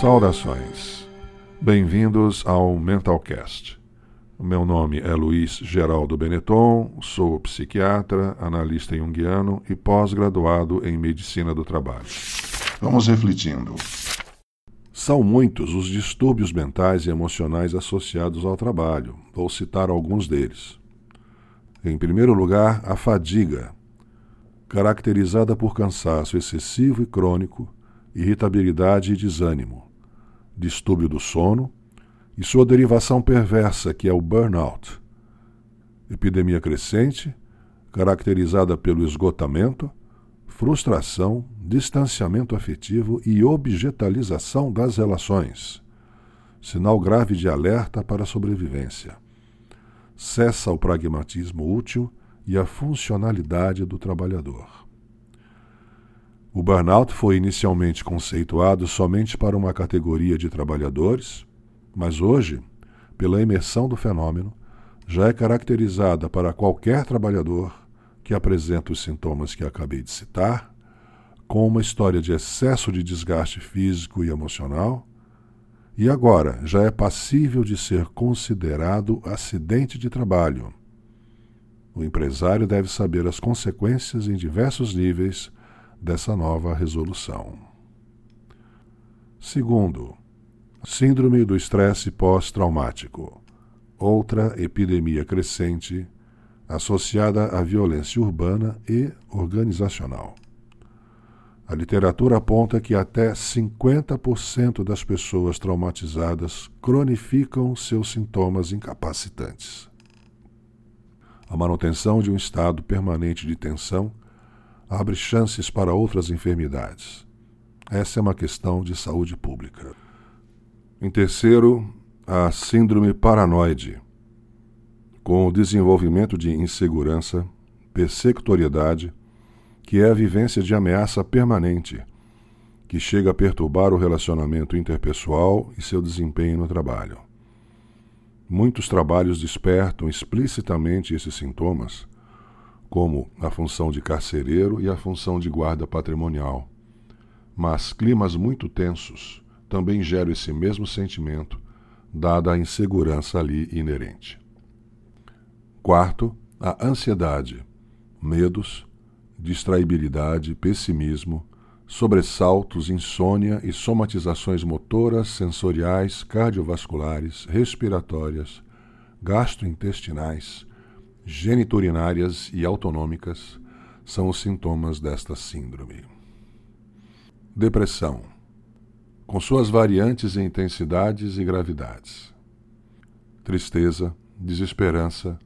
Saudações. Bem-vindos ao Mentalcast. Meu nome é Luiz Geraldo Benetton, sou psiquiatra, analista junguiano e pós-graduado em medicina do trabalho. Vamos refletindo. São muitos os distúrbios mentais e emocionais associados ao trabalho. Vou citar alguns deles. Em primeiro lugar, a fadiga, caracterizada por cansaço excessivo e crônico, irritabilidade e desânimo, distúrbio do sono e sua derivação perversa, que é o burnout. Epidemia crescente, caracterizada pelo esgotamento, frustração, distanciamento afetivo e objetalização das relações. Sinal grave de alerta para a sobrevivência. Cessa o pragmatismo útil e a funcionalidade do trabalhador. O burnout foi inicialmente conceituado somente para uma categoria de trabalhadores, mas hoje, pela imersão do fenômeno, já é caracterizada para qualquer trabalhador que apresenta os sintomas que acabei de citar, com uma história de excesso de desgaste físico e emocional, e agora já é passível de ser considerado acidente de trabalho. O empresário deve saber as consequências em diversos níveis dessa nova resolução. Segundo, Síndrome do estresse pós-traumático, outra epidemia crescente associada à violência urbana e organizacional. A literatura aponta que até 50% das pessoas traumatizadas cronificam seus sintomas incapacitantes. A manutenção de um estado permanente de tensão abre chances para outras enfermidades. Essa é uma questão de saúde pública. Em terceiro, a síndrome paranoide, com o desenvolvimento de insegurança, persectoriedade, que é a vivência de ameaça permanente, que chega a perturbar o relacionamento interpessoal e seu desempenho no trabalho. Muitos trabalhos despertam explicitamente esses sintomas como a função de carcereiro e a função de guarda patrimonial. Mas climas muito tensos também geram esse mesmo sentimento, dada a insegurança ali inerente. Quarto, a ansiedade, medos, distraibilidade, pessimismo, sobressaltos, insônia e somatizações motoras, sensoriais, cardiovasculares, respiratórias, gastrointestinais, geniturinárias e autonômicas são os sintomas desta síndrome. Depressão, com suas variantes em intensidades e gravidades. Tristeza, desesperança,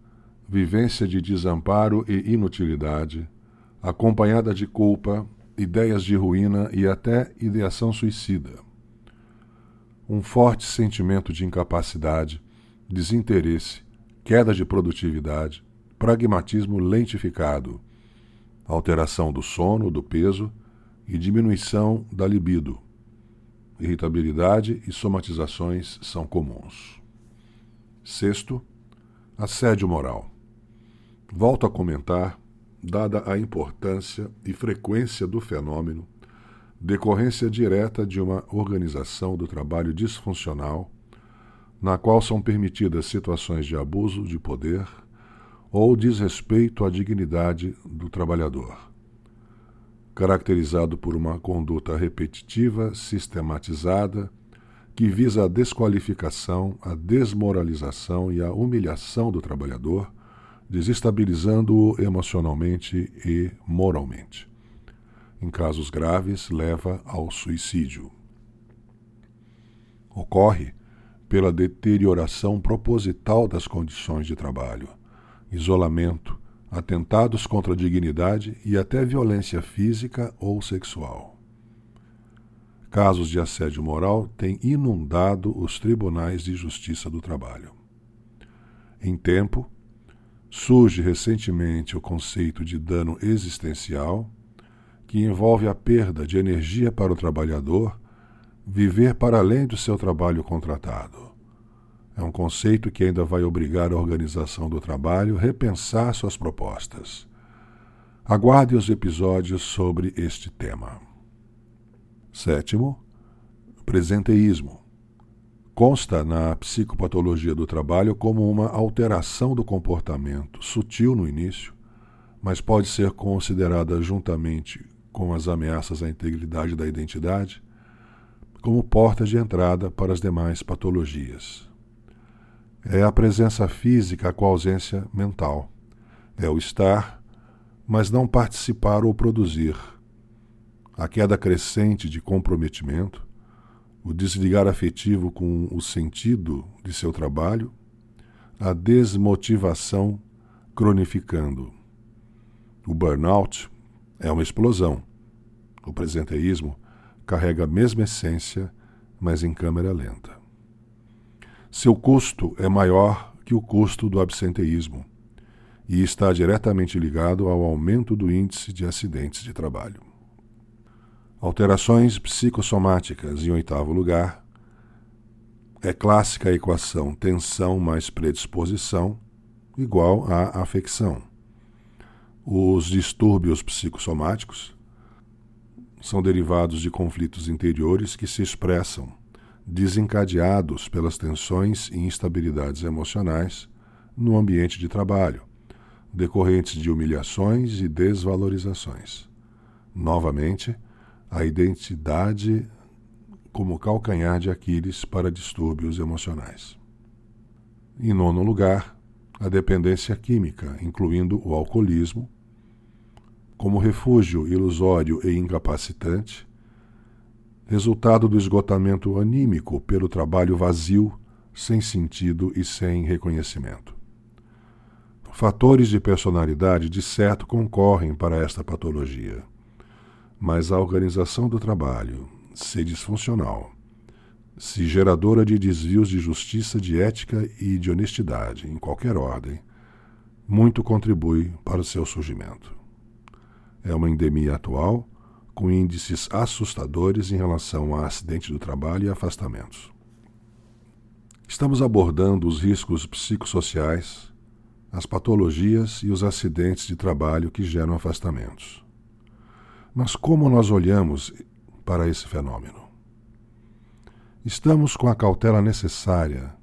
vivência de desamparo e inutilidade, acompanhada de culpa, ideias de ruína e até ideação suicida. Um forte sentimento de incapacidade, desinteresse, queda de produtividade, pragmatismo lentificado, alteração do sono, do peso e diminuição da libido. Irritabilidade e somatizações são comuns. Sexto, assédio moral. Volto a comentar, dada a importância e frequência do fenômeno, decorrência direta de uma organização do trabalho disfuncional, na qual são permitidas situações de abuso de poder, ou desrespeito à dignidade do trabalhador, caracterizado por uma conduta repetitiva, sistematizada, que visa a desqualificação, a desmoralização e a humilhação do trabalhador, desestabilizando-o emocionalmente e moralmente. Em casos graves, leva ao suicídio. Ocorre pela deterioração proposital das condições de trabalho isolamento, atentados contra a dignidade e até violência física ou sexual. Casos de assédio moral têm inundado os tribunais de justiça do trabalho. Em tempo, surge recentemente o conceito de dano existencial, que envolve a perda de energia para o trabalhador viver para além do seu trabalho contratado. É um conceito que ainda vai obrigar a organização do trabalho a repensar suas propostas. Aguarde os episódios sobre este tema. Sétimo, presenteísmo. Consta na psicopatologia do trabalho como uma alteração do comportamento, sutil no início, mas pode ser considerada juntamente com as ameaças à integridade da identidade como porta de entrada para as demais patologias. É a presença física com a ausência mental. É o estar, mas não participar ou produzir. A queda crescente de comprometimento, o desligar afetivo com o sentido de seu trabalho, a desmotivação cronificando. O burnout é uma explosão. O presenteísmo carrega a mesma essência, mas em câmera lenta. Seu custo é maior que o custo do absenteísmo e está diretamente ligado ao aumento do índice de acidentes de trabalho. Alterações psicossomáticas, em oitavo lugar, é clássica a equação tensão mais predisposição igual a afecção. Os distúrbios psicossomáticos são derivados de conflitos interiores que se expressam, desencadeados pelas tensões e instabilidades emocionais no ambiente de trabalho, decorrentes de humilhações e desvalorizações. Novamente, a identidade como calcanhar de Aquiles para distúrbios emocionais. Em nono lugar, a dependência química, incluindo o alcoolismo, como refúgio ilusório e incapacitante, resultado do esgotamento anímico pelo trabalho vazio, sem sentido e sem reconhecimento. Fatores de personalidade de certo concorrem para esta patologia, mas a organização do trabalho, se disfuncional, se geradora de desvios de justiça, de ética e de honestidade, em qualquer ordem, muito contribui para o seu surgimento. É uma endemia atual, com índices assustadores em relação a acidente do trabalho e afastamentos. Estamos abordando os riscos psicossociais, as patologias e os acidentes de trabalho que geram afastamentos. Mas como nós olhamos para esse fenômeno? Estamos com a cautela necessária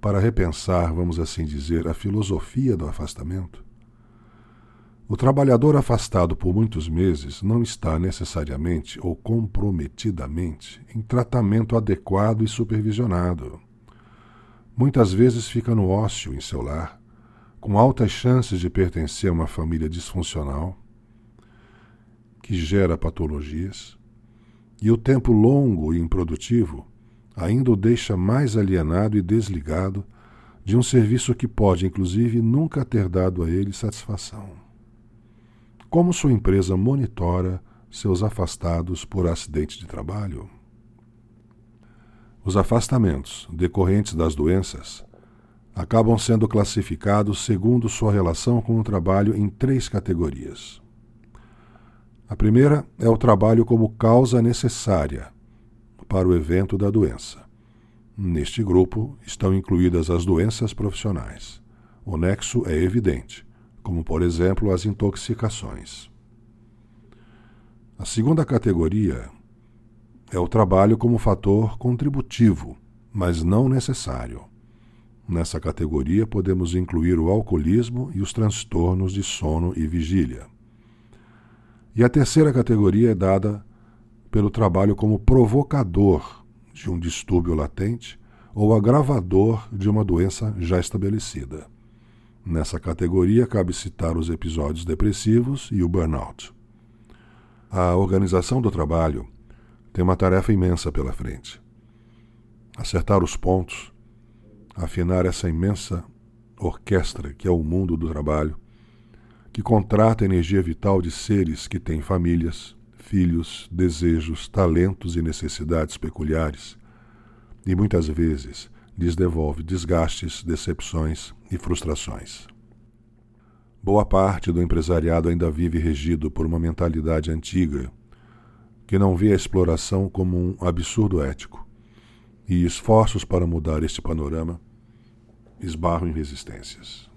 para repensar, vamos assim dizer, a filosofia do afastamento? O trabalhador afastado por muitos meses não está necessariamente ou comprometidamente em tratamento adequado e supervisionado. Muitas vezes fica no ócio em seu lar, com altas chances de pertencer a uma família disfuncional que gera patologias, e o tempo longo e improdutivo ainda o deixa mais alienado e desligado de um serviço que pode, inclusive, nunca ter dado a ele satisfação. Como sua empresa monitora seus afastados por acidente de trabalho? Os afastamentos decorrentes das doenças acabam sendo classificados segundo sua relação com o trabalho em três categorias. A primeira é o trabalho como causa necessária para o evento da doença. Neste grupo estão incluídas as doenças profissionais. O nexo é evidente como por exemplo as intoxicações. A segunda categoria é o trabalho como fator contributivo, mas não necessário. Nessa categoria podemos incluir o alcoolismo e os transtornos de sono e vigília. E a terceira categoria é dada pelo trabalho como provocador de um distúrbio latente ou agravador de uma doença já estabelecida. Nessa categoria, cabe citar os episódios depressivos e o burnout. A organização do trabalho tem uma tarefa imensa pela frente. Acertar os pontos, afinar essa imensa orquestra que é o mundo do trabalho, que contrata a energia vital de seres que têm famílias, filhos, desejos, talentos e necessidades peculiares, e muitas vezes lhes devolve desgastes, decepções e frustrações. Boa parte do empresariado ainda vive regido por uma mentalidade antiga que não vê a exploração como um absurdo ético, e esforços para mudar este panorama esbarram em resistências.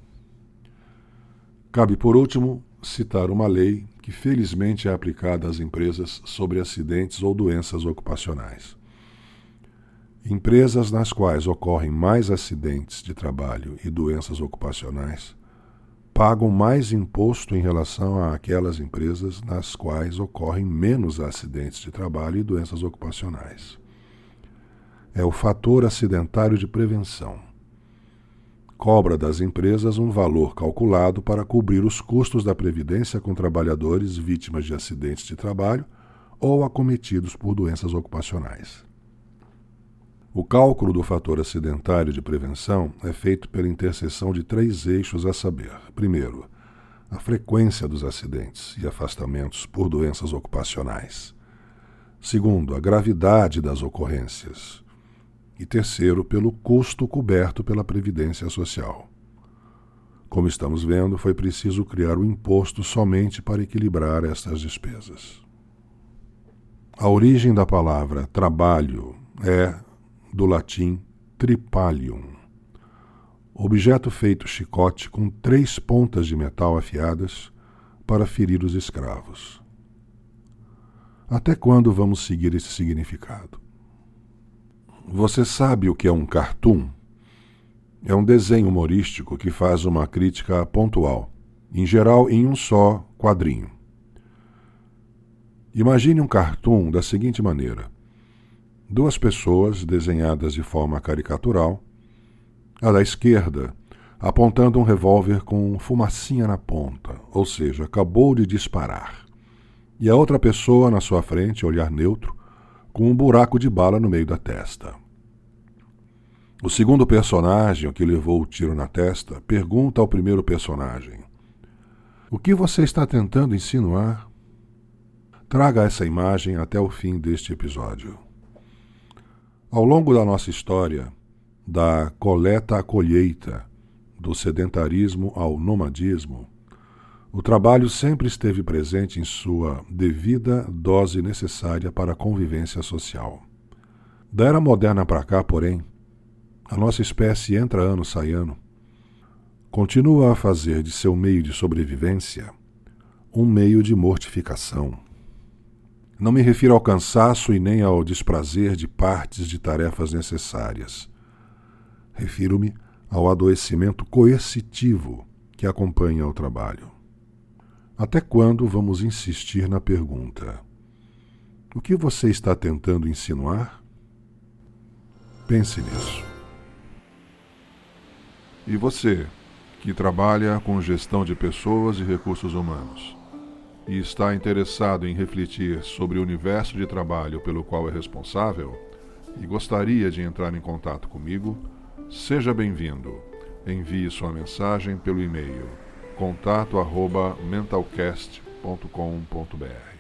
Cabe, por último, citar uma lei que felizmente é aplicada às empresas sobre acidentes ou doenças ocupacionais. Empresas nas quais ocorrem mais acidentes de trabalho e doenças ocupacionais pagam mais imposto em relação àquelas empresas nas quais ocorrem menos acidentes de trabalho e doenças ocupacionais. É o fator acidentário de prevenção. Cobra das empresas um valor calculado para cobrir os custos da previdência com trabalhadores vítimas de acidentes de trabalho ou acometidos por doenças ocupacionais. O cálculo do fator acidentário de prevenção é feito pela interseção de três eixos a saber: primeiro, a frequência dos acidentes e afastamentos por doenças ocupacionais. Segundo, a gravidade das ocorrências. E terceiro, pelo custo coberto pela Previdência Social. Como estamos vendo, foi preciso criar o imposto somente para equilibrar estas despesas. A origem da palavra trabalho é do latim tripalium, objeto feito chicote com três pontas de metal afiadas para ferir os escravos. Até quando vamos seguir esse significado? Você sabe o que é um cartoon? É um desenho humorístico que faz uma crítica pontual, em geral em um só quadrinho. Imagine um cartoon da seguinte maneira: duas pessoas desenhadas de forma caricatural, a da esquerda apontando um revólver com fumacinha na ponta, ou seja, acabou de disparar, e a outra pessoa na sua frente, olhar neutro, com um buraco de bala no meio da testa. O segundo personagem, o que levou o tiro na testa, pergunta ao primeiro personagem: O que você está tentando insinuar? Traga essa imagem até o fim deste episódio. Ao longo da nossa história, da coleta à colheita, do sedentarismo ao nomadismo, o trabalho sempre esteve presente em sua devida dose necessária para a convivência social. Da era moderna para cá, porém, a nossa espécie entra ano sai ano, continua a fazer de seu meio de sobrevivência um meio de mortificação não me refiro ao cansaço e nem ao desprazer de partes de tarefas necessárias. Refiro-me ao adoecimento coercitivo que acompanha o trabalho. Até quando vamos insistir na pergunta: O que você está tentando insinuar? Pense nisso. E você, que trabalha com gestão de pessoas e recursos humanos? E está interessado em refletir sobre o universo de trabalho pelo qual é responsável e gostaria de entrar em contato comigo, seja bem-vindo. Envie sua mensagem pelo e-mail contato@mentalcast.com.br.